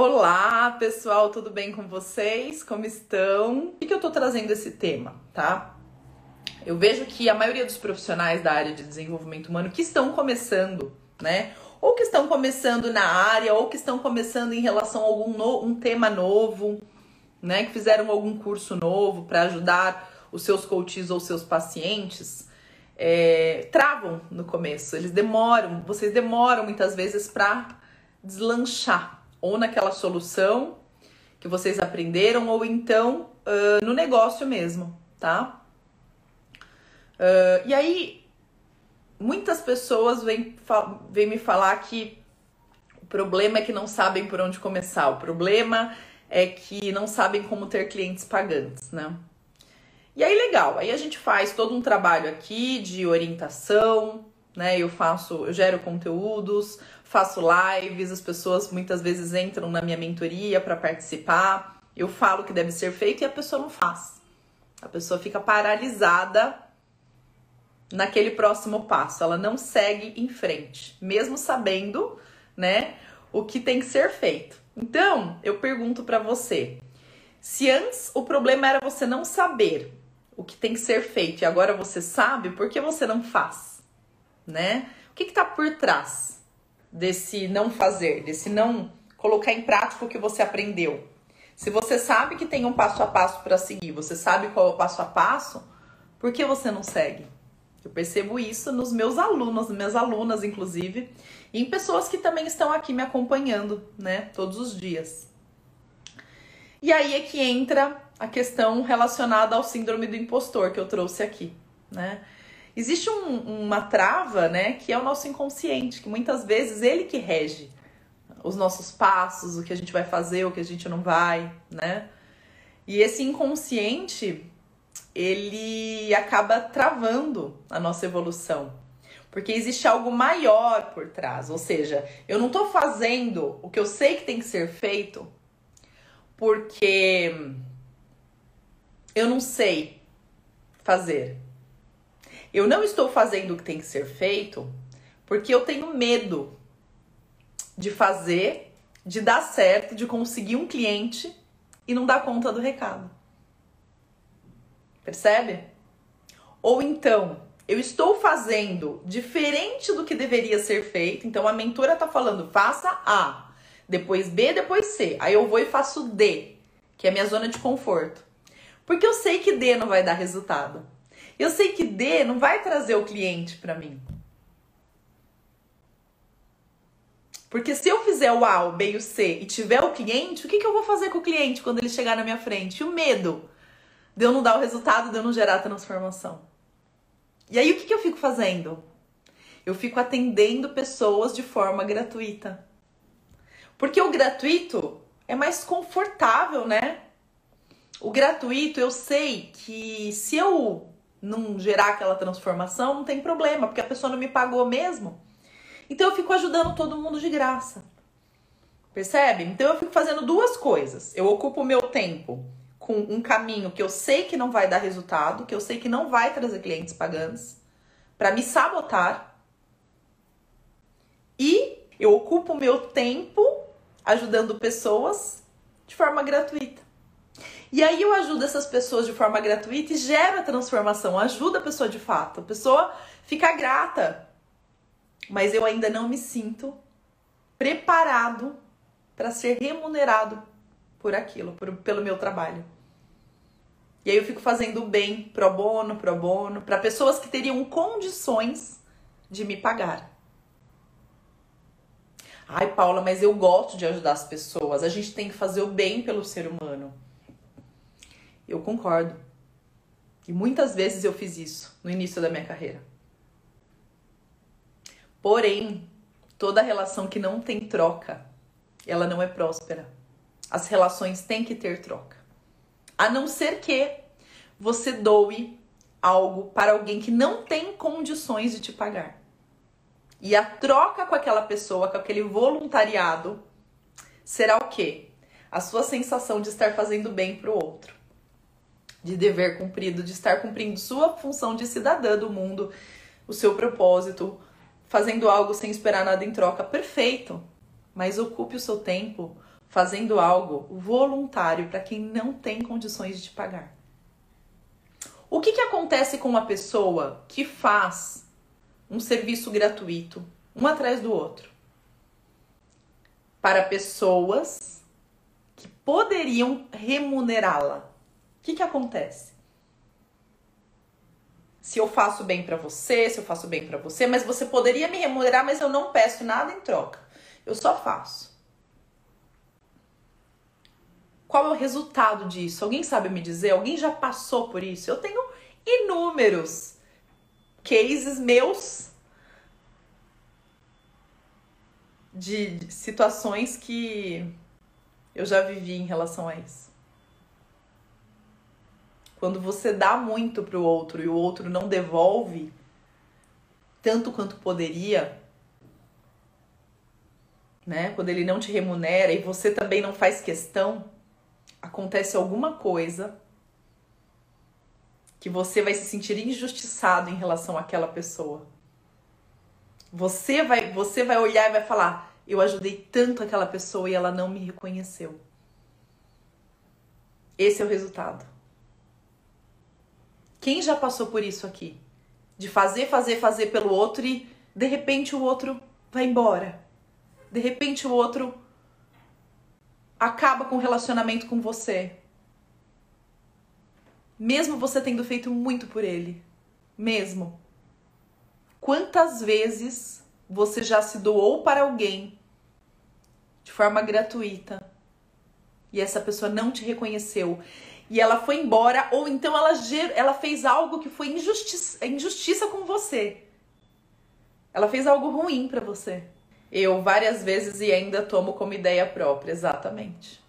Olá, pessoal, tudo bem com vocês? Como estão? Por que eu tô trazendo esse tema, tá? Eu vejo que a maioria dos profissionais da área de desenvolvimento humano que estão começando, né? Ou que estão começando na área, ou que estão começando em relação a algum no, um tema novo, né? Que fizeram algum curso novo para ajudar os seus coaches ou seus pacientes, é, travam no começo. Eles demoram, vocês demoram muitas vezes para deslanchar ou naquela solução que vocês aprenderam, ou então uh, no negócio mesmo, tá? Uh, e aí, muitas pessoas vêm, vêm me falar que o problema é que não sabem por onde começar, o problema é que não sabem como ter clientes pagantes, né? E aí, legal, aí a gente faz todo um trabalho aqui de orientação, né? Eu faço, eu gero conteúdos, faço lives, as pessoas muitas vezes entram na minha mentoria para participar. Eu falo que deve ser feito e a pessoa não faz. A pessoa fica paralisada naquele próximo passo, ela não segue em frente, mesmo sabendo, né, o que tem que ser feito. Então, eu pergunto para você, se antes o problema era você não saber o que tem que ser feito e agora você sabe, por que você não faz? né? O que está por trás desse não fazer, desse não colocar em prática o que você aprendeu? Se você sabe que tem um passo a passo para seguir, você sabe qual é o passo a passo, por que você não segue? Eu percebo isso nos meus alunos, minhas alunas, inclusive, e em pessoas que também estão aqui me acompanhando, né, todos os dias. E aí é que entra a questão relacionada ao síndrome do impostor que eu trouxe aqui, né? Existe um, uma trava, né, que é o nosso inconsciente, que muitas vezes ele que rege os nossos passos, o que a gente vai fazer, o que a gente não vai, né? E esse inconsciente, ele acaba travando a nossa evolução. Porque existe algo maior por trás. Ou seja, eu não tô fazendo o que eu sei que tem que ser feito porque eu não sei fazer. Eu não estou fazendo o que tem que ser feito porque eu tenho medo de fazer, de dar certo, de conseguir um cliente e não dar conta do recado. Percebe? Ou então, eu estou fazendo diferente do que deveria ser feito. Então a mentora está falando, faça A, depois B, depois C. Aí eu vou e faço D, que é a minha zona de conforto. Porque eu sei que D não vai dar resultado. Eu sei que D não vai trazer o cliente para mim. Porque se eu fizer o A, o B e o C e tiver o cliente, o que, que eu vou fazer com o cliente quando ele chegar na minha frente? E o medo de eu não dar o resultado, de eu não gerar a transformação. E aí o que, que eu fico fazendo? Eu fico atendendo pessoas de forma gratuita. Porque o gratuito é mais confortável, né? O gratuito, eu sei que se eu não gerar aquela transformação, não tem problema, porque a pessoa não me pagou mesmo. Então eu fico ajudando todo mundo de graça. Percebe? Então eu fico fazendo duas coisas. Eu ocupo o meu tempo com um caminho que eu sei que não vai dar resultado, que eu sei que não vai trazer clientes pagantes, para me sabotar. E eu ocupo o meu tempo ajudando pessoas de forma gratuita. E aí eu ajudo essas pessoas de forma gratuita e gera transformação, ajuda a pessoa de fato. A pessoa fica grata. Mas eu ainda não me sinto preparado para ser remunerado por aquilo, por, pelo meu trabalho. E aí eu fico fazendo bem pro bono, pro bono, para pessoas que teriam condições de me pagar. Ai, Paula, mas eu gosto de ajudar as pessoas. A gente tem que fazer o bem pelo ser humano. Eu concordo. E muitas vezes eu fiz isso no início da minha carreira. Porém, toda relação que não tem troca, ela não é próspera. As relações têm que ter troca. A não ser que você doe algo para alguém que não tem condições de te pagar. E a troca com aquela pessoa, com aquele voluntariado, será o quê? A sua sensação de estar fazendo bem para o outro de dever cumprido, de estar cumprindo sua função de cidadã do mundo, o seu propósito, fazendo algo sem esperar nada em troca. Perfeito. Mas ocupe o seu tempo fazendo algo voluntário para quem não tem condições de te pagar. O que, que acontece com uma pessoa que faz um serviço gratuito, um atrás do outro, para pessoas que poderiam remunerá-la? Que, que acontece? Se eu faço bem para você, se eu faço bem para você, mas você poderia me remunerar, mas eu não peço nada em troca. Eu só faço. Qual é o resultado disso? Alguém sabe me dizer? Alguém já passou por isso? Eu tenho inúmeros cases meus de situações que eu já vivi em relação a isso. Quando você dá muito para o outro e o outro não devolve tanto quanto poderia, né? Quando ele não te remunera e você também não faz questão, acontece alguma coisa que você vai se sentir injustiçado em relação àquela pessoa. Você vai, você vai olhar e vai falar: "Eu ajudei tanto aquela pessoa e ela não me reconheceu". Esse é o resultado. Quem já passou por isso aqui? De fazer, fazer, fazer pelo outro e de repente o outro vai embora. De repente o outro acaba com o relacionamento com você. Mesmo você tendo feito muito por ele. Mesmo. Quantas vezes você já se doou para alguém de forma gratuita e essa pessoa não te reconheceu e ela foi embora, ou então ela, ela fez algo que foi injustiça, injustiça com você. Ela fez algo ruim para você. Eu várias vezes e ainda tomo como ideia própria, exatamente.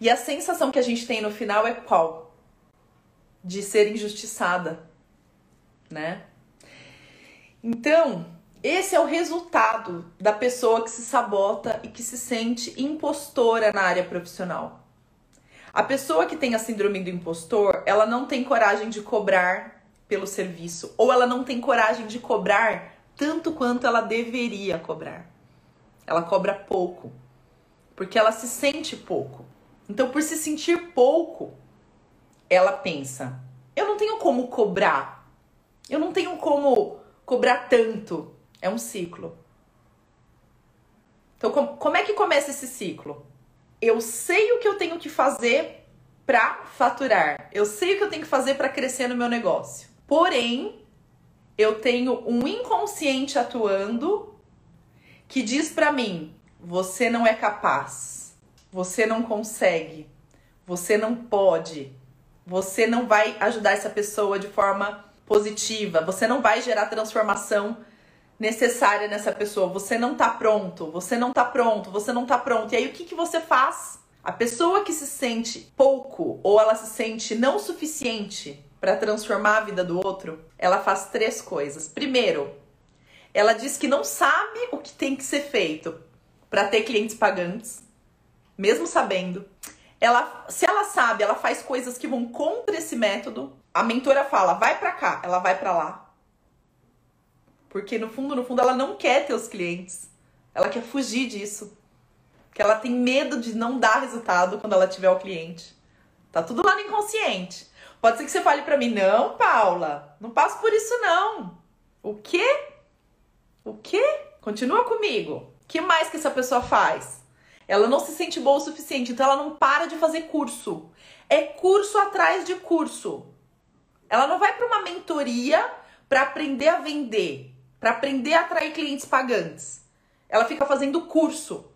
E a sensação que a gente tem no final é qual? De ser injustiçada, né? Então, esse é o resultado da pessoa que se sabota e que se sente impostora na área profissional. A pessoa que tem a síndrome do impostor, ela não tem coragem de cobrar pelo serviço, ou ela não tem coragem de cobrar tanto quanto ela deveria cobrar. Ela cobra pouco, porque ela se sente pouco. Então, por se sentir pouco, ela pensa: eu não tenho como cobrar, eu não tenho como cobrar tanto. É um ciclo. Então, como é que começa esse ciclo? Eu sei o que eu tenho que fazer para faturar. Eu sei o que eu tenho que fazer para crescer no meu negócio. Porém, eu tenho um inconsciente atuando que diz para mim: você não é capaz, você não consegue, você não pode, você não vai ajudar essa pessoa de forma positiva, você não vai gerar transformação necessária nessa pessoa. Você não tá pronto, você não tá pronto, você não tá pronto. E aí o que, que você faz? A pessoa que se sente pouco ou ela se sente não suficiente para transformar a vida do outro, ela faz três coisas. Primeiro, ela diz que não sabe o que tem que ser feito para ter clientes pagantes, mesmo sabendo. Ela, se ela sabe, ela faz coisas que vão contra esse método. A mentora fala: "Vai para cá", ela vai para lá. Porque no fundo, no fundo, ela não quer ter os clientes. Ela quer fugir disso. Porque ela tem medo de não dar resultado quando ela tiver o cliente. Tá tudo lá no inconsciente. Pode ser que você fale para mim, não, Paula, não passo por isso não. O quê? O quê? Continua comigo. O que mais que essa pessoa faz? Ela não se sente boa o suficiente, então ela não para de fazer curso. É curso atrás de curso. Ela não vai para uma mentoria para aprender a vender para aprender a atrair clientes pagantes. Ela fica fazendo curso,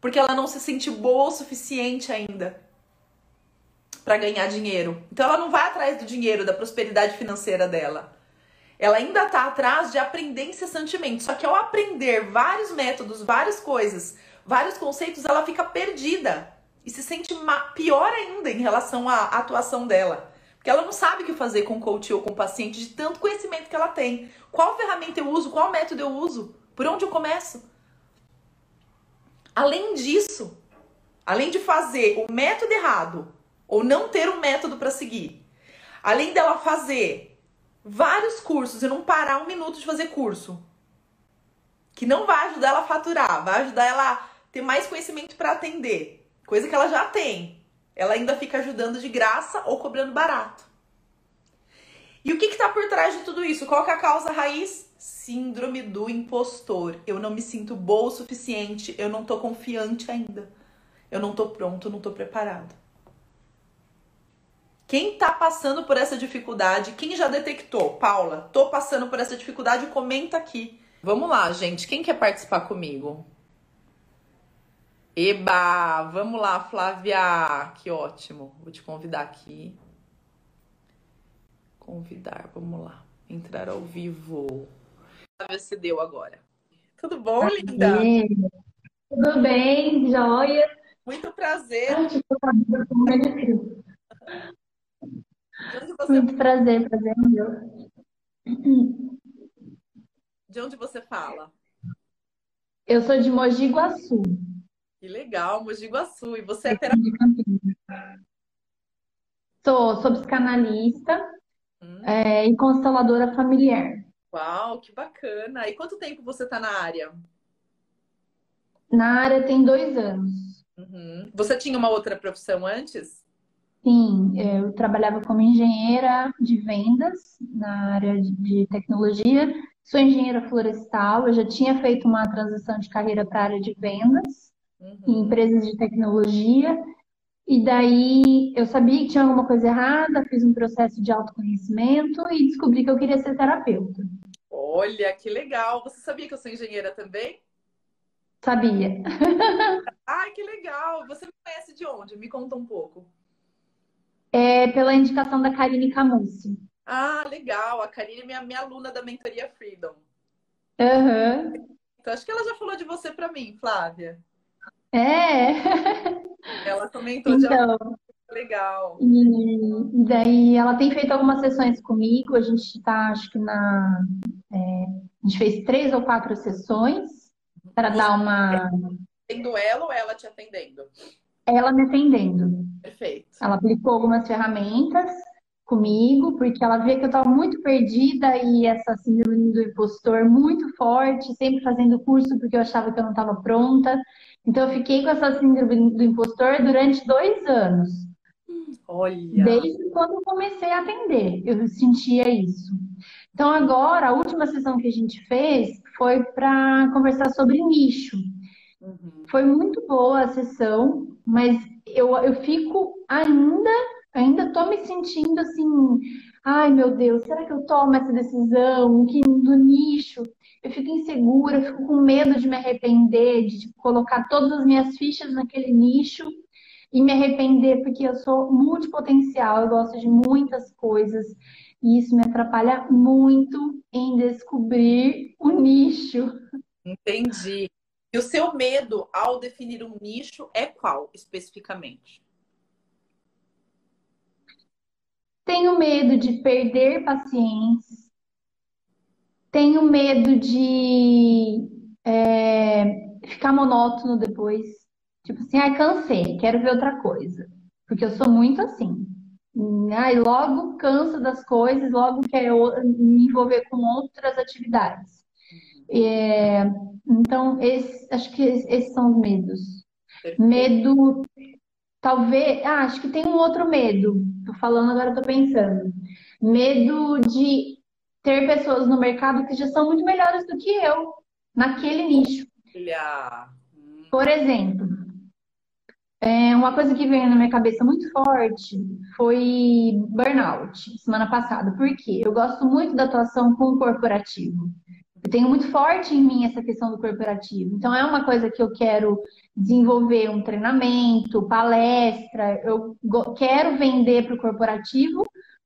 porque ela não se sente boa o suficiente ainda para ganhar dinheiro. Então ela não vai atrás do dinheiro, da prosperidade financeira dela. Ela ainda está atrás de aprender incessantemente. Só que ao aprender vários métodos, várias coisas, vários conceitos, ela fica perdida e se sente pior ainda em relação à atuação dela. Porque ela não sabe o que fazer com o coach ou com o paciente de tanto conhecimento que ela tem. Qual ferramenta eu uso? Qual método eu uso? Por onde eu começo? Além disso, além de fazer o método errado ou não ter um método para seguir, além dela fazer vários cursos e não parar um minuto de fazer curso, que não vai ajudar ela a faturar, vai ajudar ela a ter mais conhecimento para atender. coisa que ela já tem. Ela ainda fica ajudando de graça ou cobrando barato. E o que está por trás de tudo isso? Qual é a causa raiz? Síndrome do impostor. Eu não me sinto boa o suficiente, eu não tô confiante ainda. Eu não tô pronto, não tô preparado. Quem tá passando por essa dificuldade, quem já detectou? Paula, tô passando por essa dificuldade, comenta aqui. Vamos lá, gente. Quem quer participar comigo? Eba! Vamos lá, Flávia! Que ótimo. Vou te convidar aqui. Convidar, vamos lá. Entrar ao vivo. Flávia cedeu agora. Tudo bom, linda? Tudo bem, joia. Muito prazer. Muito prazer, prazer meu. De onde você fala? Eu sou de Mogi Guaçu. Que legal, Mogi Guaçu. E você é terapeuta? Sou, sou psicanalista hum. é, e consteladora familiar. Uau, que bacana. E quanto tempo você está na área? Na área tem dois anos. Uhum. Você tinha uma outra profissão antes? Sim, eu trabalhava como engenheira de vendas na área de tecnologia. Sou engenheira florestal, eu já tinha feito uma transição de carreira para a área de vendas uhum. em empresas de tecnologia. E daí eu sabia que tinha alguma coisa errada, fiz um processo de autoconhecimento e descobri que eu queria ser terapeuta. Olha, que legal! Você sabia que eu sou engenheira também? Sabia. Ai, que legal! Você me conhece de onde? Me conta um pouco. É pela indicação da Karine Camussi. Ah, legal. A Karine é minha, minha aluna da mentoria Freedom. Aham. Uhum. Então acho que ela já falou de você para mim, Flávia. É. Ela comentou então, de legal. E daí ela tem feito algumas sessões comigo. A gente está, acho que na. É, a gente fez três ou quatro sessões para dar uma. Tendo ela ou ela te atendendo? Ela me atendendo. Perfeito. Ela aplicou algumas ferramentas comigo, porque ela via que eu estava muito perdida e essa síndrome do impostor muito forte, sempre fazendo curso porque eu achava que eu não estava pronta. Então, eu fiquei com essa síndrome do impostor durante dois anos. Olha! Desde quando eu comecei a atender, eu sentia isso. Então, agora, a última sessão que a gente fez foi para conversar sobre nicho. Uhum. Foi muito boa a sessão, mas eu, eu fico ainda, ainda tô me sentindo assim, ai meu Deus, será que eu tomo essa decisão que, do nicho? Eu fico insegura, eu fico com medo de me arrepender, de colocar todas as minhas fichas naquele nicho e me arrepender, porque eu sou multipotencial, eu gosto de muitas coisas. E isso me atrapalha muito em descobrir o nicho. Entendi. E o seu medo ao definir um nicho é qual, especificamente? Tenho medo de perder pacientes. Tenho medo de é, ficar monótono depois. Tipo assim, ai, cansei, quero ver outra coisa. Porque eu sou muito assim. Ai, logo canso das coisas, logo quero me envolver com outras atividades. É, então, esse, acho que esses são os medos. Perfeito. Medo, talvez. Ah, acho que tem um outro medo. Tô falando agora, tô pensando. Medo de ter pessoas no mercado que já são muito melhores do que eu naquele nicho. Olha. Por exemplo, é, uma coisa que veio na minha cabeça muito forte foi burnout semana passada. Por quê? Eu gosto muito da atuação com o corporativo. Eu tenho muito forte em mim essa questão do corporativo. Então, é uma coisa que eu quero desenvolver um treinamento, palestra. Eu quero vender para o corporativo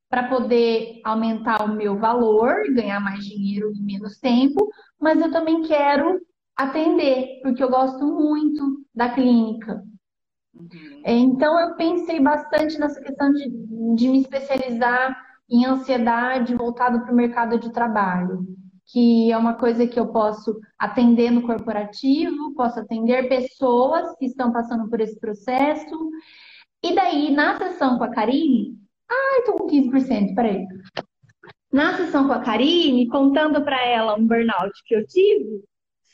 para poder aumentar o meu valor, ganhar mais dinheiro em menos tempo, mas eu também quero atender, porque eu gosto muito da clínica. Uhum. Então, eu pensei bastante nessa questão de, de me especializar em ansiedade voltado para o mercado de trabalho que é uma coisa que eu posso atender no corporativo, posso atender pessoas que estão passando por esse processo. E daí, na sessão com a Karine, ai, tô com 15%, peraí. Na sessão com a Karine, contando para ela um burnout que eu tive,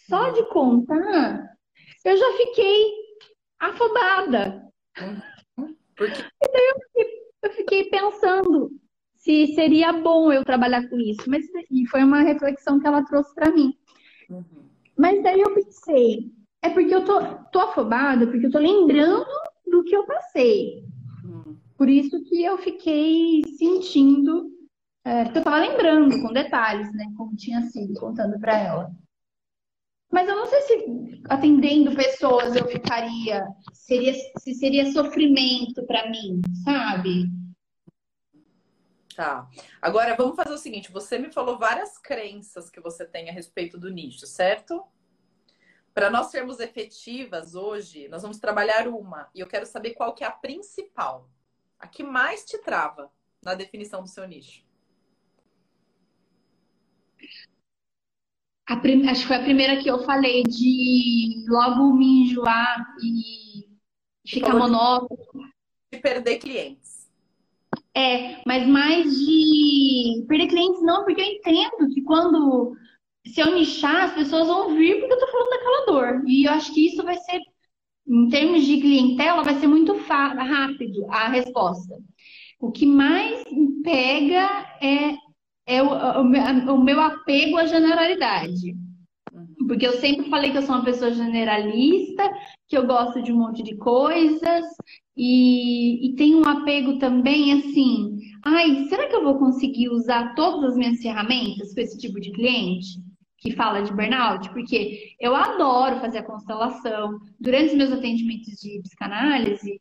só de contar, eu já fiquei afobada. Porque... E daí eu fiquei, eu fiquei pensando se seria bom eu trabalhar com isso. Mas, e foi uma reflexão que ela trouxe para mim. Uhum. Mas daí eu pensei, é porque eu tô, tô afobada, porque eu tô lembrando do que eu passei. Uhum. Por isso que eu fiquei sentindo, é, porque eu tava lembrando com detalhes, né, como tinha sido, contando para ela. Mas eu não sei se atendendo pessoas eu ficaria, seria, se seria sofrimento para mim, sabe? Tá. Agora vamos fazer o seguinte: você me falou várias crenças que você tem a respeito do nicho, certo? Para nós sermos efetivas hoje, nós vamos trabalhar uma e eu quero saber qual que é a principal, a que mais te trava na definição do seu nicho. Prim... Acho que foi a primeira que eu falei de logo me enjoar e ficar monótono. De perder clientes. É, mas mais de perder clientes não, porque eu entendo que quando se eu nichar, as pessoas vão vir porque eu tô falando daquela dor. E eu acho que isso vai ser, em termos de clientela, vai ser muito rápido a resposta. O que mais pega é, é o, o, o meu apego à generalidade. Porque eu sempre falei que eu sou uma pessoa generalista, que eu gosto de um monte de coisas, e, e tenho um apego também assim, ai, será que eu vou conseguir usar todas as minhas ferramentas com esse tipo de cliente? Que fala de burnout, porque eu adoro fazer a constelação. Durante os meus atendimentos de psicanálise,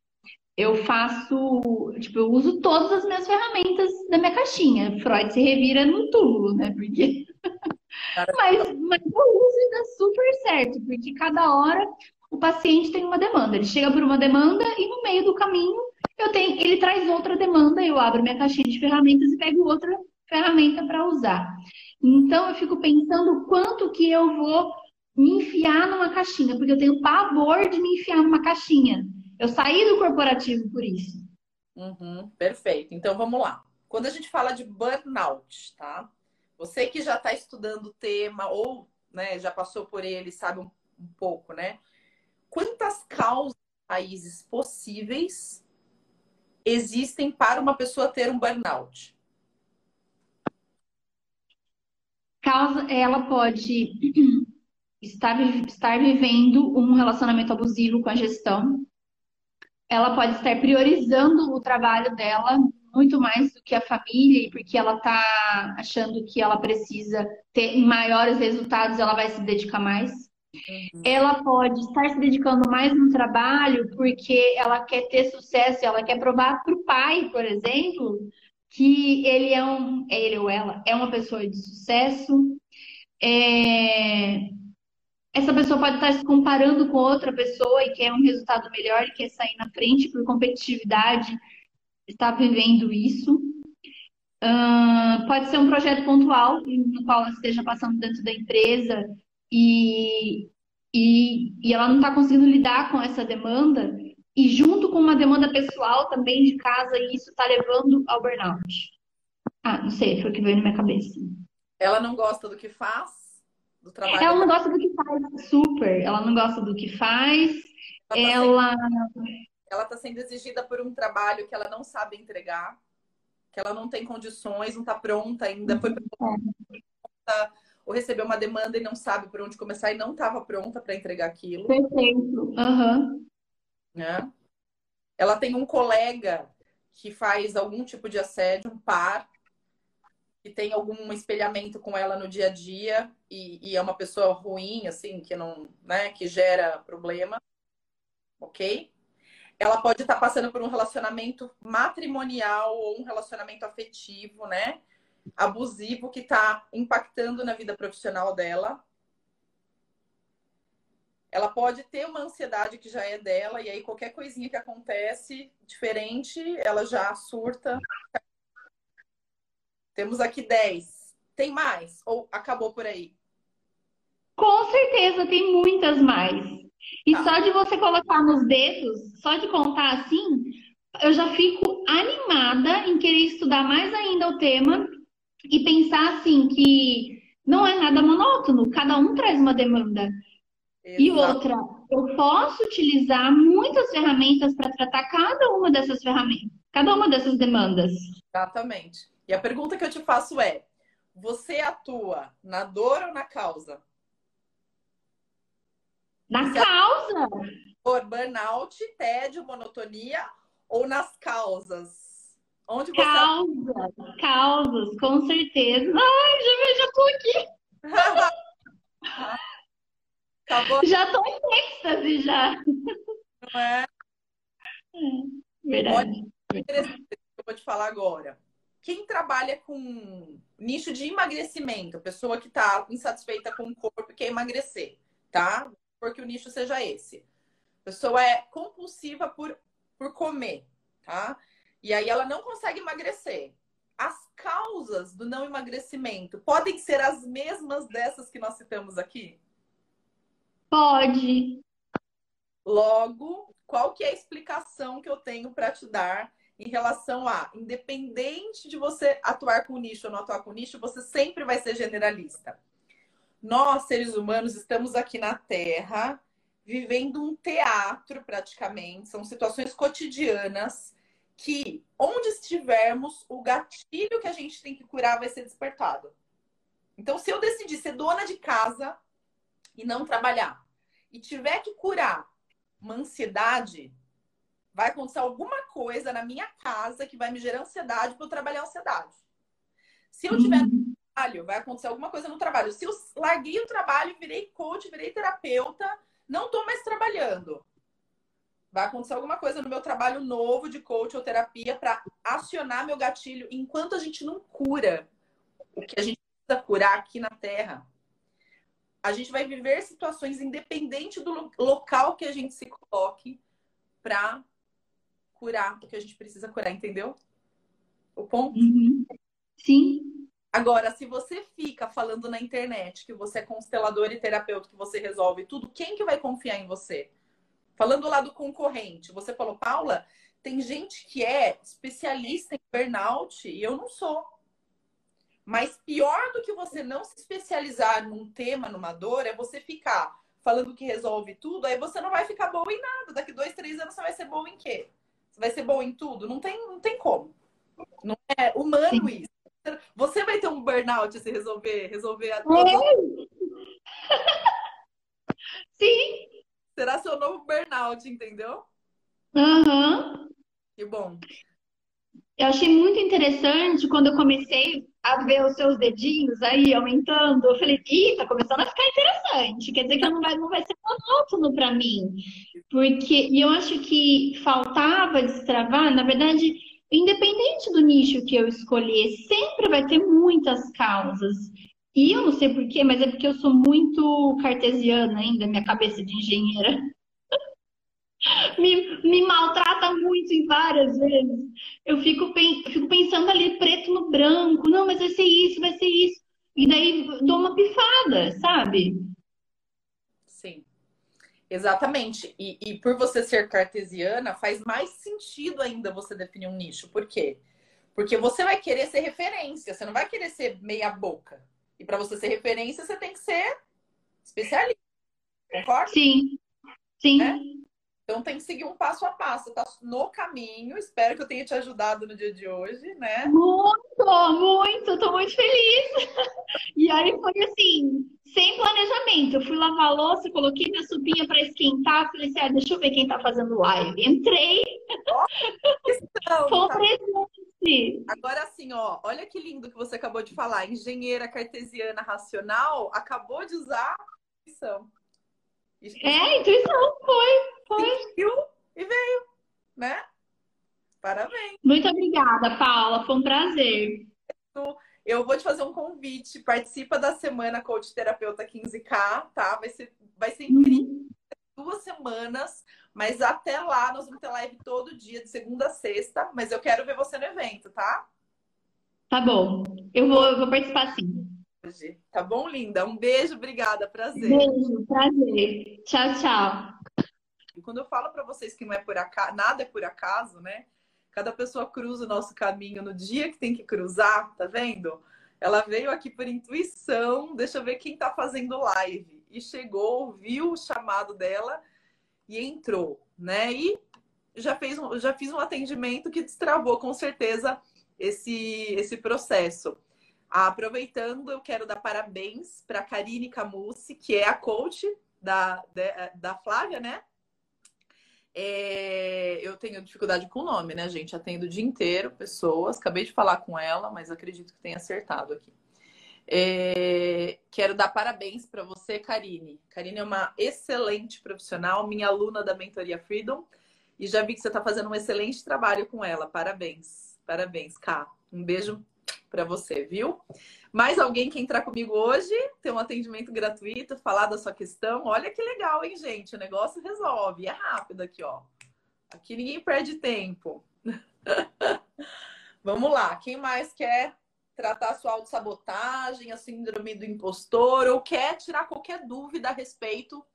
eu faço, tipo, eu uso todas as minhas ferramentas da minha caixinha. Freud se revira no túmulo, né? Porque. Mas, mas eu uso e dá super certo, porque cada hora o paciente tem uma demanda. Ele chega por uma demanda e no meio do caminho eu tenho, ele traz outra demanda, eu abro minha caixinha de ferramentas e pego outra ferramenta para usar. Então eu fico pensando quanto que eu vou me enfiar numa caixinha, porque eu tenho pavor de me enfiar numa caixinha. Eu saí do corporativo por isso. Uhum, perfeito. Então vamos lá. Quando a gente fala de burnout, tá? Você que já está estudando o tema ou né, já passou por ele, sabe um, um pouco, né? quantas causas raízes possíveis existem para uma pessoa ter um burnout? Causa, ela pode estar, estar vivendo um relacionamento abusivo com a gestão. Ela pode estar priorizando o trabalho dela muito mais do que a família, e porque ela está achando que ela precisa ter maiores resultados, ela vai se dedicar mais. Uhum. Ela pode estar se dedicando mais no trabalho porque ela quer ter sucesso, ela quer provar para o pai, por exemplo, que ele é um, ele ou ela é uma pessoa de sucesso. É... Essa pessoa pode estar se comparando com outra pessoa e quer um resultado melhor e quer sair na frente por competitividade, está vivendo isso. Uh, pode ser um projeto pontual no qual ela esteja passando dentro da empresa e, e, e ela não está conseguindo lidar com essa demanda, e junto com uma demanda pessoal também de casa, e isso está levando ao burnout. Ah, não sei, foi o que veio na minha cabeça. Ela não gosta do que faz? Do trabalho ela não gosta do que faz, super. Ela não gosta do que faz. Ela. Tá ela está sendo exigida por um trabalho que ela não sabe entregar, que ela não tem condições, não está pronta ainda. Foi é ou recebeu uma demanda e não sabe por onde começar e não estava pronta para entregar aquilo. Perfeito. Uhum. Né? Ela tem um colega que faz algum tipo de assédio, um par, que tem algum espelhamento com ela no dia a dia e, e é uma pessoa ruim, assim, que não, né, que gera problema, ok? Ela pode estar passando por um relacionamento matrimonial ou um relacionamento afetivo, né? abusivo que está impactando na vida profissional dela. Ela pode ter uma ansiedade que já é dela, e aí qualquer coisinha que acontece diferente, ela já surta. Temos aqui 10. Tem mais? Ou acabou por aí? Com certeza, tem muitas mais. E tá. só de você colocar nos dedos, só de contar assim, eu já fico animada em querer estudar mais ainda o tema e pensar assim que não é nada monótono, cada um traz uma demanda. E outra, eu posso utilizar muitas ferramentas para tratar cada uma dessas ferramentas, cada uma dessas demandas. Exatamente. E a pergunta que eu te faço é: você atua na dor ou na causa? Na você causa! Por burnout, tédio, monotonia ou nas causas? Onde você Causas, causas, com certeza. Ai, já, já tô aqui. Acabou. Já tô em êxtase já. Não é? é verdade. interessante que eu vou te falar agora. Quem trabalha com nicho de emagrecimento, pessoa que está insatisfeita com o corpo e quer emagrecer, tá? Porque o nicho seja esse. A pessoa é compulsiva por, por comer, tá? E aí ela não consegue emagrecer. As causas do não emagrecimento podem ser as mesmas dessas que nós citamos aqui? Pode. Logo, qual que é a explicação que eu tenho para te dar em relação a, independente de você atuar com nicho ou não atuar com nicho, você sempre vai ser generalista. Nós, seres humanos, estamos aqui na Terra vivendo um teatro praticamente, são situações cotidianas que, onde estivermos, o gatilho que a gente tem que curar vai ser despertado. Então, se eu decidir ser dona de casa e não trabalhar, e tiver que curar uma ansiedade, vai acontecer alguma coisa na minha casa que vai me gerar ansiedade para eu trabalhar ansiedade. Se eu tiver uhum. Trabalho, vai acontecer alguma coisa no trabalho. Se eu larguei o trabalho, virei coach, virei terapeuta, não estou mais trabalhando. Vai acontecer alguma coisa no meu trabalho novo de coach ou terapia para acionar meu gatilho enquanto a gente não cura o que a gente precisa curar aqui na Terra a gente vai viver situações independente do local que a gente se coloque para curar o que a gente precisa curar, entendeu? O ponto? Uhum. Sim. Agora, se você fica falando na internet que você é constelador e terapeuta, que você resolve tudo, quem que vai confiar em você? Falando lá do concorrente, você falou, Paula, tem gente que é especialista em burnout e eu não sou. Mas pior do que você não se especializar num tema, numa dor, é você ficar falando que resolve tudo, aí você não vai ficar boa em nada. Daqui dois, três anos você vai ser boa em quê? Você vai ser boa em tudo? Não tem, não tem como. Não é humano Sim. isso. Você vai ter um burnout se resolver, resolver a é. Sim. Será seu novo burnout, entendeu? Uhum. Que bom. Eu achei muito interessante quando eu comecei a ver os seus dedinhos aí aumentando. Eu falei, ih, tá começando a ficar interessante. Quer dizer que não vai, não vai ser monótono para mim. Porque, e eu acho que faltava destravar, na verdade, independente do nicho que eu escolher, sempre vai ter muitas causas. E eu não sei porquê, mas é porque eu sou muito cartesiana ainda, minha cabeça de engenheira me, me maltrata muito em várias vezes. Eu fico, fico pensando ali preto no branco, não, mas vai ser isso, vai ser isso. E daí dou uma pifada, sabe? Exatamente. E, e por você ser cartesiana, faz mais sentido ainda você definir um nicho. Por quê? Porque você vai querer ser referência, você não vai querer ser meia boca. E para você ser referência, você tem que ser especialista. Concorda? Sim. Sim. É? Então tem que seguir um passo a passo, tá no caminho. Espero que eu tenha te ajudado no dia de hoje, né? Muito, muito, tô muito feliz. E aí foi assim, sem planejamento. Eu fui lavar a louça, coloquei minha supinha para esquentar, falei assim, ah, deixa eu ver quem tá fazendo live. Entrei. Oh, foi um tá. presente. Agora sim, ó, olha que lindo que você acabou de falar. Engenheira cartesiana racional acabou de usar a É, intuição, foi. Foi. e veio, né? Parabéns. Muito obrigada, Paula. Foi um prazer. Eu vou te fazer um convite. Participa da semana Coach Terapeuta 15K, tá? Vai ser, vai ser incrível. Uhum. Duas semanas, mas até lá nós vamos ter live todo dia, de segunda a sexta. Mas eu quero ver você no evento, tá? Tá bom. Eu vou, eu vou participar sim. Tá bom, linda? Um beijo, obrigada. Prazer. Beijo, prazer. Tchau, tchau. E quando eu falo para vocês que não é por acaso, nada é por acaso, né? Cada pessoa cruza o nosso caminho no dia que tem que cruzar, tá vendo? Ela veio aqui por intuição. Deixa eu ver quem tá fazendo live. e chegou, viu o chamado dela e entrou, né? E já fez um, já fiz um atendimento que destravou com certeza esse esse processo. Aproveitando, eu quero dar parabéns para Karine Camucci, que é a coach da, da Flávia, né? É, eu tenho dificuldade com o nome, né, gente? Atendo o dia inteiro pessoas. Acabei de falar com ela, mas acredito que tenha acertado aqui. É, quero dar parabéns para você, Karine. Karine é uma excelente profissional, minha aluna da Mentoria Freedom. E já vi que você está fazendo um excelente trabalho com ela. Parabéns. Parabéns, Ká. Um beijo para você, viu? Mais alguém que entrar comigo hoje, ter um atendimento gratuito, falar da sua questão. Olha que legal, hein, gente? O negócio resolve. É rápido aqui, ó. Aqui ninguém perde tempo. Vamos lá. Quem mais quer tratar a sua autossabotagem, a síndrome do impostor, ou quer tirar qualquer dúvida a respeito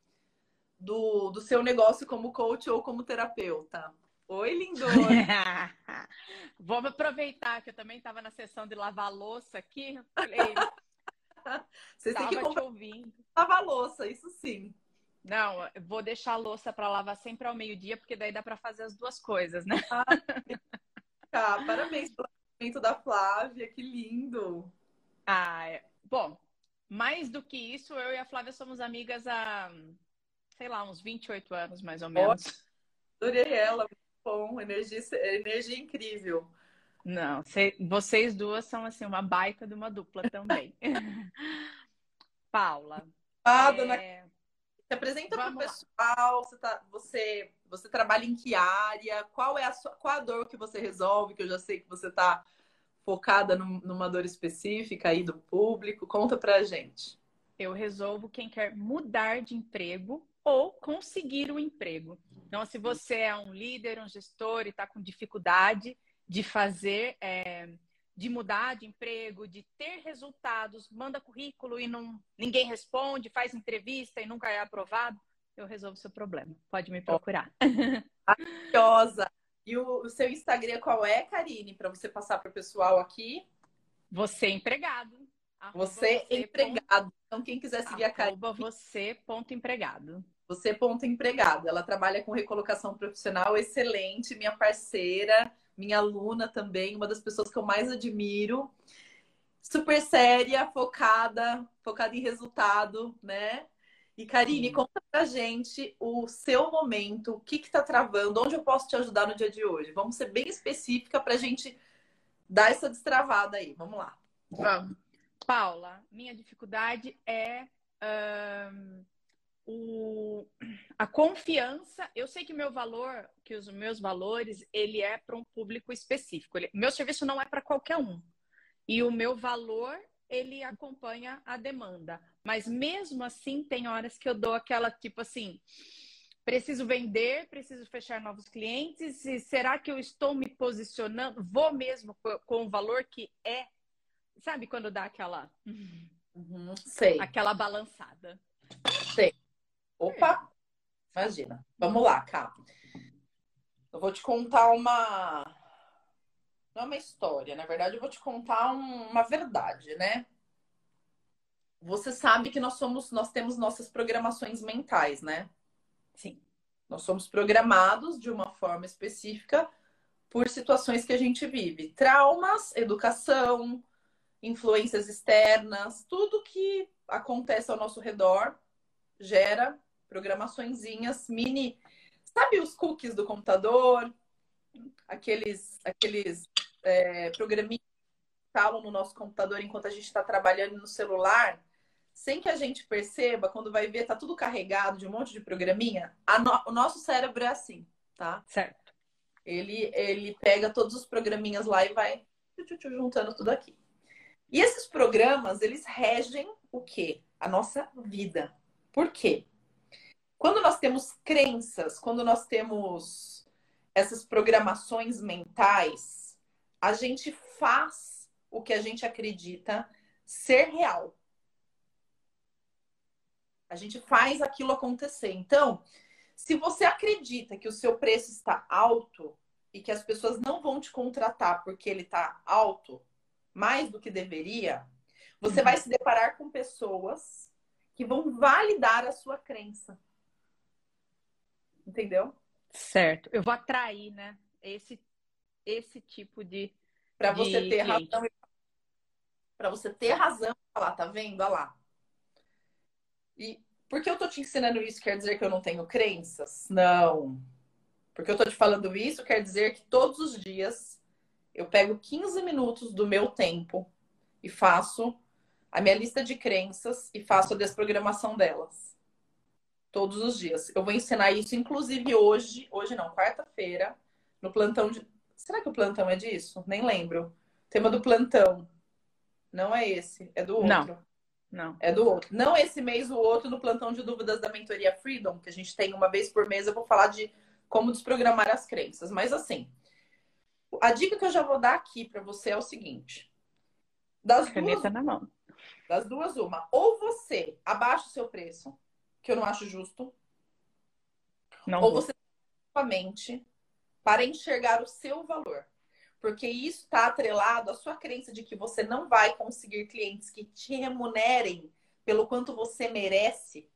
do, do seu negócio como coach ou como terapeuta? Oi, lindona! Vamos aproveitar que eu também estava na sessão de lavar louça aqui. Falei, Vocês têm que comprar... ouvindo. Lavar louça, isso sim. Não, eu vou deixar a louça para lavar sempre ao meio-dia, porque daí dá para fazer as duas coisas, né? Ah, tá, parabéns pelo momento da Flávia, que lindo! Ah, é. bom, mais do que isso, eu e a Flávia somos amigas há, sei lá, uns 28 anos, mais ou menos. Adorei ela, bom, energia, energia incrível. Não, cê, vocês duas são assim uma baita de uma dupla também. Paula. Ah, dona... É... Se apresenta para o pessoal. Você, tá, você, você trabalha em que área? Qual é a sua, qual a dor que você resolve? Que eu já sei que você está focada num, numa dor específica aí do público. Conta pra gente. Eu resolvo quem quer mudar de emprego ou conseguir o um emprego. Então, se você é um líder, um gestor e está com dificuldade de fazer, é, de mudar de emprego, de ter resultados, manda currículo e não, ninguém responde, faz entrevista e nunca é aprovado, eu resolvo seu problema. Pode me procurar. Maravilhosa! E o, o seu Instagram qual é, Karine, para você passar para o pessoal aqui? Você é empregado. Você, você empregado. Então, quem quiser seguir a Karine. Você, ponto empregado. Você, ponto empregado. Ela trabalha com recolocação profissional excelente, minha parceira, minha aluna também, uma das pessoas que eu mais admiro. Super séria, focada, focada em resultado, né? E Karine, Sim. conta pra gente o seu momento, o que que tá travando, onde eu posso te ajudar no dia de hoje. Vamos ser bem específica pra gente dar essa destravada aí. Vamos lá. Vamos. Paula, minha dificuldade é o, a confiança. Eu sei que meu valor, que os meus valores, ele é para um público específico. Ele, meu serviço não é para qualquer um. E o meu valor, ele acompanha a demanda. Mas mesmo assim, tem horas que eu dou aquela tipo assim. Preciso vender, preciso fechar novos clientes. E será que eu estou me posicionando? Vou mesmo com o valor que é Sabe quando dá aquela. Uhum, sei. Aquela balançada. Sei. Opa! Imagina. Vamos lá, cá. Eu vou te contar uma. Não é uma história, na verdade, eu vou te contar uma verdade, né? Você sabe que nós somos, nós temos nossas programações mentais, né? Sim. Nós somos programados de uma forma específica por situações que a gente vive. Traumas, educação, influências externas, tudo que acontece ao nosso redor gera programaçõezinhas mini. Sabe os cookies do computador? Aqueles, aqueles é, programinhas que falam no nosso computador enquanto a gente está trabalhando no celular, sem que a gente perceba, quando vai ver, tá tudo carregado de um monte de programinha. No... o nosso cérebro é assim, tá? Certo. Ele, ele pega todos os programinhas lá e vai juntando tudo aqui. E esses programas, eles regem o quê? A nossa vida. Por quê? Quando nós temos crenças, quando nós temos essas programações mentais, a gente faz o que a gente acredita ser real. A gente faz aquilo acontecer. Então, se você acredita que o seu preço está alto e que as pessoas não vão te contratar porque ele está alto, mais do que deveria, você uhum. vai se deparar com pessoas que vão validar a sua crença. Entendeu? Certo. Eu vou atrair, né? Esse, esse tipo de. Para você ter cliente. razão. Para você ter razão, falar, tá vendo? Olha lá. E porque eu tô te ensinando isso quer dizer que eu não tenho crenças? Não. Porque eu tô te falando isso quer dizer que todos os dias eu pego 15 minutos do meu tempo e faço a minha lista de crenças e faço a desprogramação delas. Todos os dias. Eu vou ensinar isso, inclusive hoje, hoje não, quarta-feira, no plantão de. Será que o plantão é disso? Nem lembro. tema do plantão. Não é esse, é do outro. Não. Não. É do outro. Não esse mês, o outro, no plantão de dúvidas da mentoria Freedom, que a gente tem uma vez por mês, eu vou falar de como desprogramar as crenças. Mas assim, a dica que eu já vou dar aqui para você é o seguinte: das Caneta duas, na mão. Das duas, uma. Ou você abaixa o seu preço, que eu não acho justo. Não ou vou. você sua mente para enxergar o seu valor. Porque isso está atrelado à sua crença de que você não vai conseguir clientes que te remunerem pelo quanto você merece.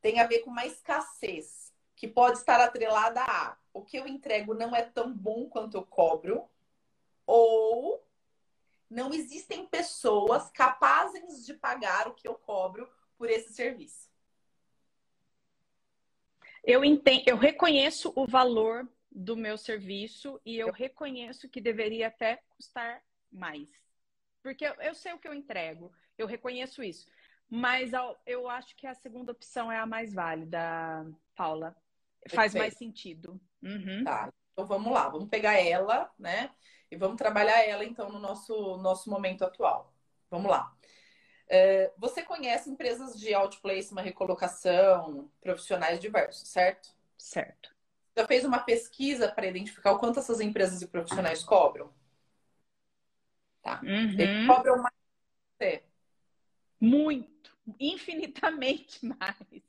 Tem a ver com uma escassez que pode estar atrelada a o que eu entrego não é tão bom quanto eu cobro, ou não existem pessoas capazes de pagar o que eu cobro por esse serviço. Eu entendo, eu reconheço o valor do meu serviço e eu reconheço que deveria até custar mais. Porque eu, eu sei o que eu entrego, eu reconheço isso. Mas eu acho que a segunda opção é a mais válida, Paula. Faz mais sentido. Uhum. Tá. Então vamos lá, vamos pegar ela, né? E vamos trabalhar ela então no nosso, nosso momento atual. Vamos lá. É, você conhece empresas de outplacement, recolocação, profissionais diversos, certo? Certo. Já fez uma pesquisa para identificar o quanto essas empresas e profissionais cobram? Tá. Uhum. Eles cobram mais que você. Muito, infinitamente mais.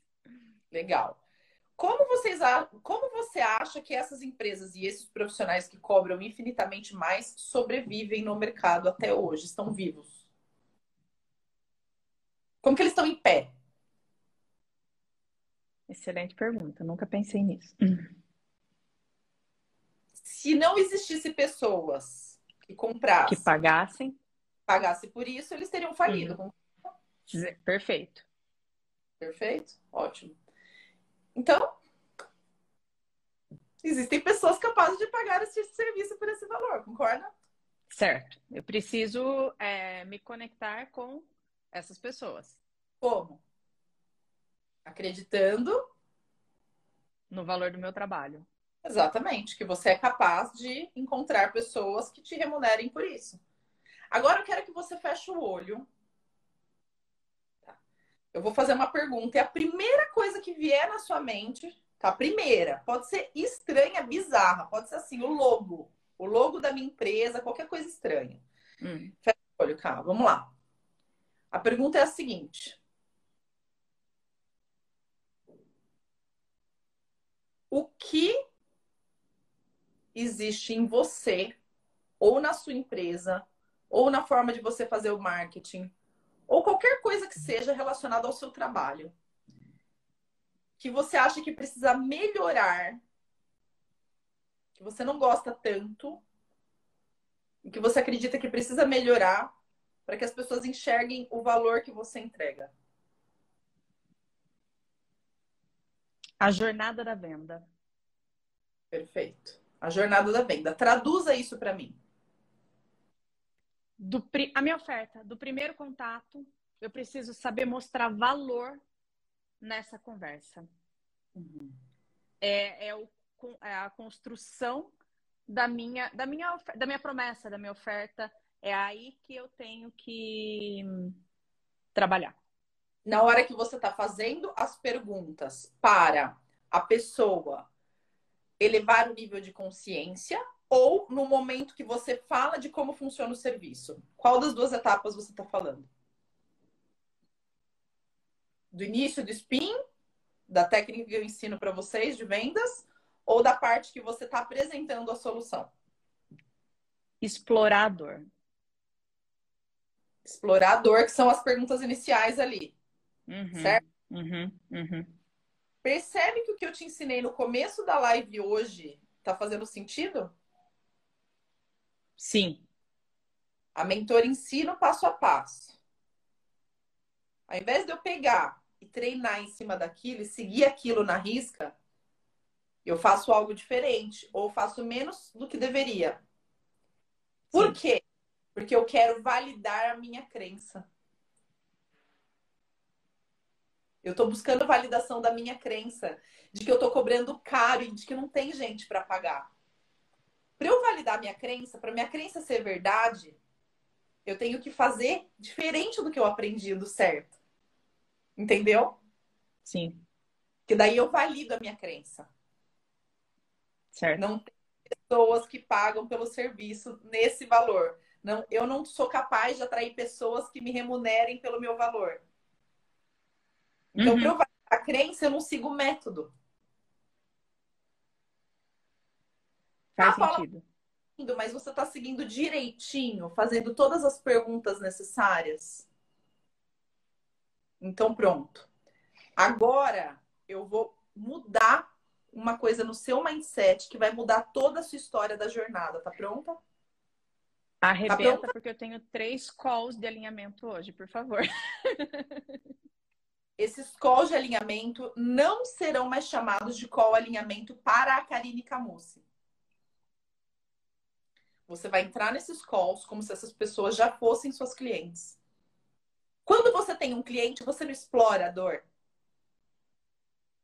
Legal. Como, vocês, como você acha que essas empresas e esses profissionais que cobram infinitamente mais sobrevivem no mercado até hoje? Estão vivos? Como que eles estão em pé? Excelente pergunta, nunca pensei nisso. Se não existisse pessoas que comprassem, que pagassem, pagassem por isso, eles teriam falido. Uhum. Perfeito. Perfeito? Ótimo. Então, existem pessoas capazes de pagar esse serviço por esse valor, concorda? Certo. Eu preciso é, me conectar com essas pessoas. Como? Acreditando no valor do meu trabalho. Exatamente, que você é capaz de encontrar pessoas que te remunerem por isso. Agora eu quero que você feche o olho eu vou fazer uma pergunta e a primeira coisa que vier na sua mente, tá? Primeira, pode ser estranha, bizarra, pode ser assim, o logo, o logo da minha empresa, qualquer coisa estranha. Hum. Fecha o olho, cara, vamos lá. A pergunta é a seguinte: O que existe em você, ou na sua empresa, ou na forma de você fazer o marketing, ou qualquer coisa que seja relacionada ao seu trabalho, que você acha que precisa melhorar, que você não gosta tanto, e que você acredita que precisa melhorar para que as pessoas enxerguem o valor que você entrega? A jornada da venda. Perfeito. A jornada da venda. Traduza isso para mim do, a minha oferta, do primeiro contato, eu preciso saber mostrar valor nessa conversa. Uhum. É, é, o, é, a construção da minha, da, minha, da minha promessa, da minha oferta. É aí que eu tenho que trabalhar. Na hora que você está fazendo as perguntas para a pessoa elevar o nível de consciência, ou no momento que você fala de como funciona o serviço? Qual das duas etapas você está falando? Do início do spin, da técnica que eu ensino para vocês de vendas, ou da parte que você está apresentando a solução? Explorador. Explorador, que são as perguntas iniciais ali. Uhum, certo? Uhum, uhum. Percebe que o que eu te ensinei no começo da live hoje tá fazendo sentido? Sim. A mentora ensina passo a passo. Ao invés de eu pegar e treinar em cima daquilo e seguir aquilo na risca, eu faço algo diferente ou faço menos do que deveria. Por Sim. quê? Porque eu quero validar a minha crença. Eu estou buscando validação da minha crença de que eu estou cobrando caro e de que não tem gente para pagar. Para eu validar minha crença, para minha crença ser verdade, eu tenho que fazer diferente do que eu aprendi do certo. Entendeu? Sim. Que daí eu valido a minha crença. Certo. Não tem pessoas que pagam pelo serviço nesse valor. Não, eu não sou capaz de atrair pessoas que me remunerem pelo meu valor. Então, uhum. para eu validar a crença, eu não sigo o método. Faz ah, sentido. Paula, mas você está seguindo direitinho, fazendo todas as perguntas necessárias. Então, pronto. Agora eu vou mudar uma coisa no seu mindset que vai mudar toda a sua história da jornada. Tá pronta? Arrebenta, tá porque eu tenho três calls de alinhamento hoje, por favor. Esses calls de alinhamento não serão mais chamados de call alinhamento para a Karine Camusi. Você vai entrar nesses calls como se essas pessoas já fossem suas clientes. Quando você tem um cliente, você não explora a dor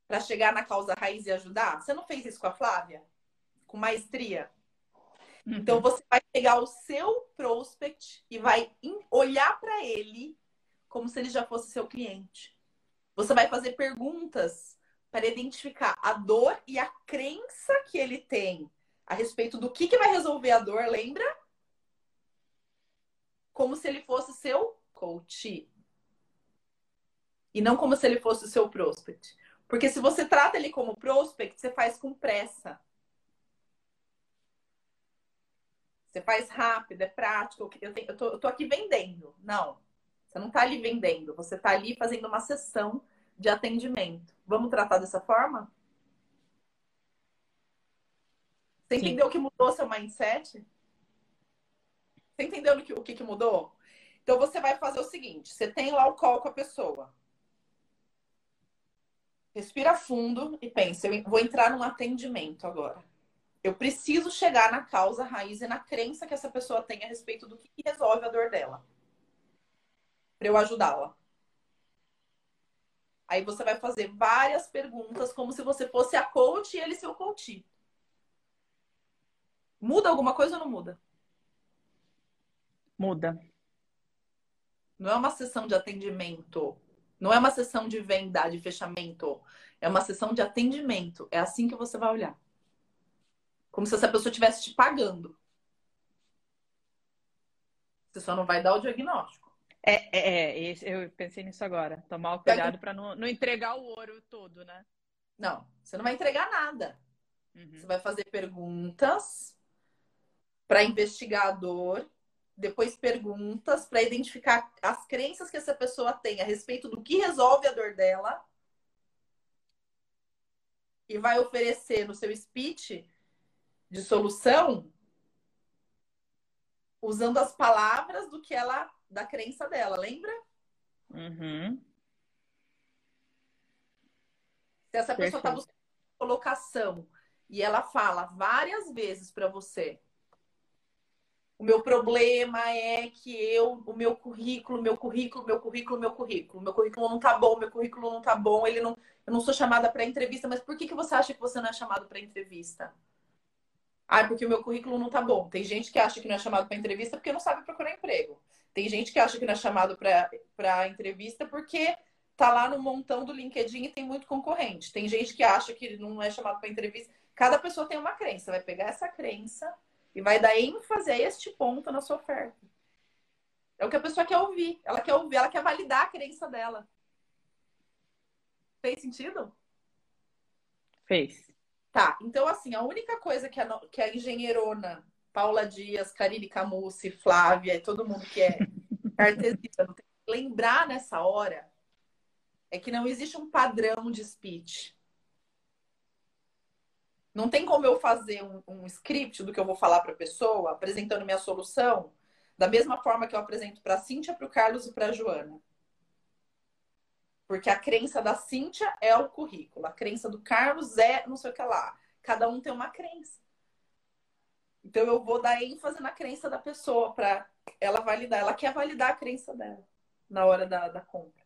para chegar na causa raiz e ajudar? Você não fez isso com a Flávia? Com maestria? Uhum. Então você vai pegar o seu prospect e vai olhar para ele como se ele já fosse seu cliente. Você vai fazer perguntas para identificar a dor e a crença que ele tem a respeito do que, que vai resolver a dor, lembra? Como se ele fosse seu coach. E não como se ele fosse o seu prospect. Porque se você trata ele como prospect, você faz com pressa. Você faz rápido, é prático. Eu, tenho, eu, tô, eu tô aqui vendendo. Não. Você não está ali vendendo. Você está ali fazendo uma sessão de atendimento. Vamos tratar dessa forma? Você Sim. entendeu o que mudou seu mindset? Você entendeu o que, o que mudou? Então você vai fazer o seguinte: você tem lá o call com a pessoa. Respira fundo e pensa, eu vou entrar num atendimento agora. Eu preciso chegar na causa raiz e na crença que essa pessoa tem a respeito do que resolve a dor dela. Para eu ajudá-la. Aí você vai fazer várias perguntas como se você fosse a coach e ele seu coach. Muda alguma coisa ou não muda? Muda. Não é uma sessão de atendimento. Não é uma sessão de venda, de fechamento. É uma sessão de atendimento. É assim que você vai olhar. Como se essa pessoa estivesse te pagando. Você só não vai dar o diagnóstico. É, é, é eu pensei nisso agora. Tomar o cuidado para não, não entregar o ouro todo, né? Não, você não vai entregar nada. Uhum. Você vai fazer perguntas para investigador, depois perguntas para identificar as crenças que essa pessoa tem a respeito do que resolve a dor dela e vai oferecer no seu speech de solução usando as palavras do que ela da crença dela, lembra? Uhum. Se essa pessoa está buscando colocação e ela fala várias vezes para você o meu problema é que eu, o meu currículo, meu currículo, meu currículo, meu currículo, meu currículo não tá bom, meu currículo não tá bom, ele não, eu não sou chamada para entrevista, mas por que, que você acha que você não é chamado para entrevista? Ah, porque o meu currículo não tá bom. Tem gente que acha que não é chamado para entrevista porque não sabe procurar emprego. Tem gente que acha que não é chamado para entrevista porque tá lá no montão do LinkedIn e tem muito concorrente. Tem gente que acha que não é chamado para entrevista. Cada pessoa tem uma crença. Vai pegar essa crença e vai dar ênfase a este ponto na sua oferta. É o que a pessoa quer ouvir. Ela quer ouvir, ela quer validar a crença dela. Fez sentido? Fez. Tá, então assim, a única coisa que a, que a engenheirona Paula Dias, Karine Camusi, Flávia e todo mundo que é cartesista tem que lembrar nessa hora é que não existe um padrão de speech. Não tem como eu fazer um, um script do que eu vou falar para a pessoa, apresentando minha solução, da mesma forma que eu apresento para a Cíntia, para o Carlos e para a Joana. Porque a crença da Cíntia é o currículo, a crença do Carlos é não sei o que lá. Cada um tem uma crença. Então eu vou dar ênfase na crença da pessoa para ela validar. Ela quer validar a crença dela na hora da, da compra.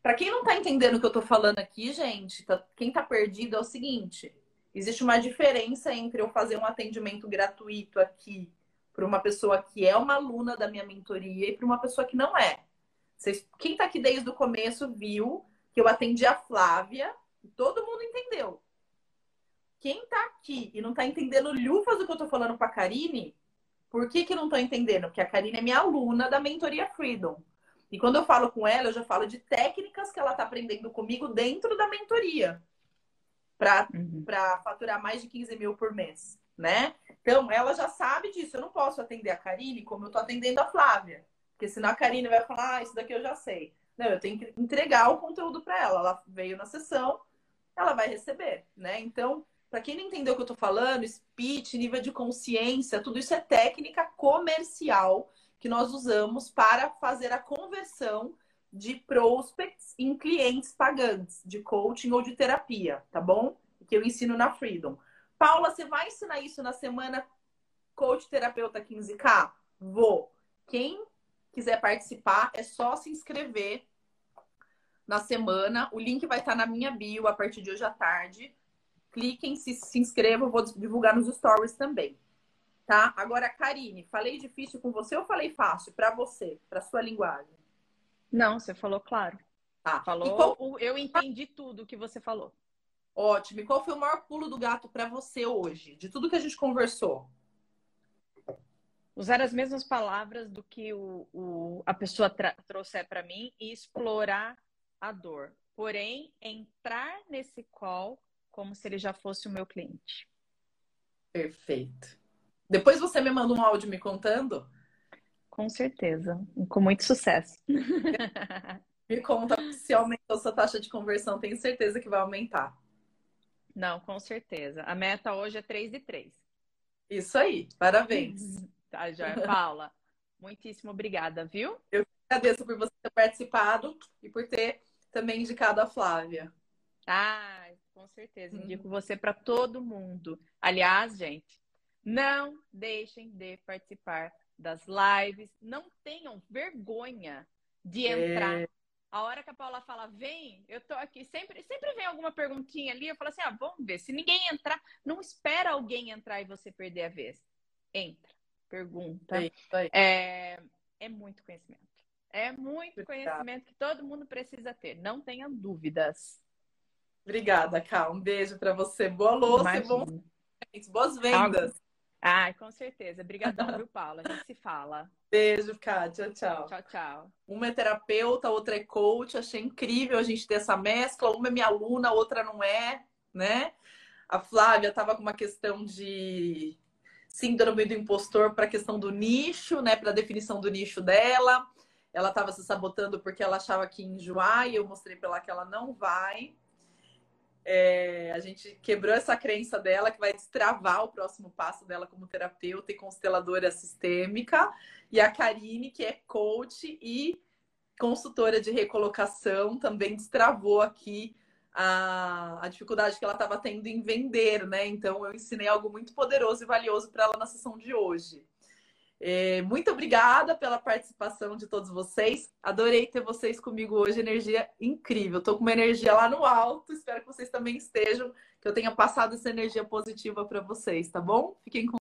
Para quem não está entendendo o que eu estou falando aqui, gente, tá, quem está perdido é o seguinte: existe uma diferença entre eu fazer um atendimento gratuito aqui para uma pessoa que é uma aluna da minha mentoria e para uma pessoa que não é. Vocês, quem está aqui desde o começo viu que eu atendi a Flávia e todo mundo entendeu. Quem está aqui e não está entendendo lufas do que eu estou falando para a Karine, por que, que não estou entendendo? Porque a Karine é minha aluna da mentoria Freedom. E quando eu falo com ela, eu já falo de técnicas que ela está aprendendo comigo dentro da mentoria para uhum. faturar mais de 15 mil por mês, né? Então, ela já sabe disso. Eu não posso atender a Karine como eu estou atendendo a Flávia. Porque senão a Karine vai falar, ah, isso daqui eu já sei. Não, eu tenho que entregar o conteúdo para ela. Ela veio na sessão, ela vai receber, né? Então, para quem não entendeu o que eu estou falando, speech, nível de consciência, tudo isso é técnica comercial que nós usamos para fazer a conversão de prospects em clientes pagantes, de coaching ou de terapia, tá bom? Que eu ensino na Freedom. Paula, você vai ensinar isso na semana Coach Terapeuta 15K? Vou. Quem quiser participar, é só se inscrever na semana. O link vai estar na minha bio a partir de hoje à tarde cliquem, se, se inscrevam, eu vou divulgar nos stories também. Tá? Agora, Karine, falei difícil com você ou falei fácil para você, para sua linguagem? Não, você falou claro. Tá. Falou, qual... eu entendi tudo que você falou. Ótimo. E qual foi o maior pulo do gato para você hoje, de tudo que a gente conversou? Usar as mesmas palavras do que o, o a pessoa trouxer para mim e explorar a dor. Porém, entrar nesse call como se ele já fosse o meu cliente. Perfeito. Depois você me manda um áudio me contando? Com certeza. Com muito sucesso. me conta se aumentou sua taxa de conversão. Tenho certeza que vai aumentar. Não, com certeza. A meta hoje é 3 de 3. Isso aí. Parabéns. Tá, Joia. Paula, muitíssimo obrigada, viu? Eu agradeço por você ter participado e por ter também indicado a Flávia. Ah, com certeza. Indico uhum. você para todo mundo. Aliás, gente, não deixem de participar das lives. Não tenham vergonha de é. entrar. É. A hora que a Paula fala, vem, eu tô aqui. Sempre, sempre vem alguma perguntinha ali. Eu falo assim, ah, vamos ver. Se ninguém entrar, não espera alguém entrar e você perder a vez. Entra, pergunta. É, é muito conhecimento. É muito conhecimento que todo mundo precisa ter. Não tenha dúvidas. Obrigada, Ká. Um beijo para você. Boa louça e bons... boas vendas. Ah, com certeza. Obrigadão, viu, Paula? A gente se fala. Beijo, Ká. Tchau, tchau. Tchau, tchau. Uma é terapeuta, outra é coach. Achei incrível a gente ter essa mescla. Uma é minha aluna, a outra não é, né? A Flávia estava com uma questão de síndrome do impostor para a questão do nicho, né? Para a definição do nicho dela. Ela estava se sabotando porque ela achava que ia enjoar e eu mostrei para ela que ela não vai. É, a gente quebrou essa crença dela que vai destravar o próximo passo dela como terapeuta e consteladora sistêmica. E a Karine, que é coach e consultora de recolocação, também destravou aqui a, a dificuldade que ela estava tendo em vender, né? Então eu ensinei algo muito poderoso e valioso para ela na sessão de hoje. É, muito obrigada pela participação de todos vocês. Adorei ter vocês comigo hoje. Energia incrível. Estou com uma energia lá no alto. Espero que vocês também estejam. Que eu tenha passado essa energia positiva para vocês, tá bom? Fiquem com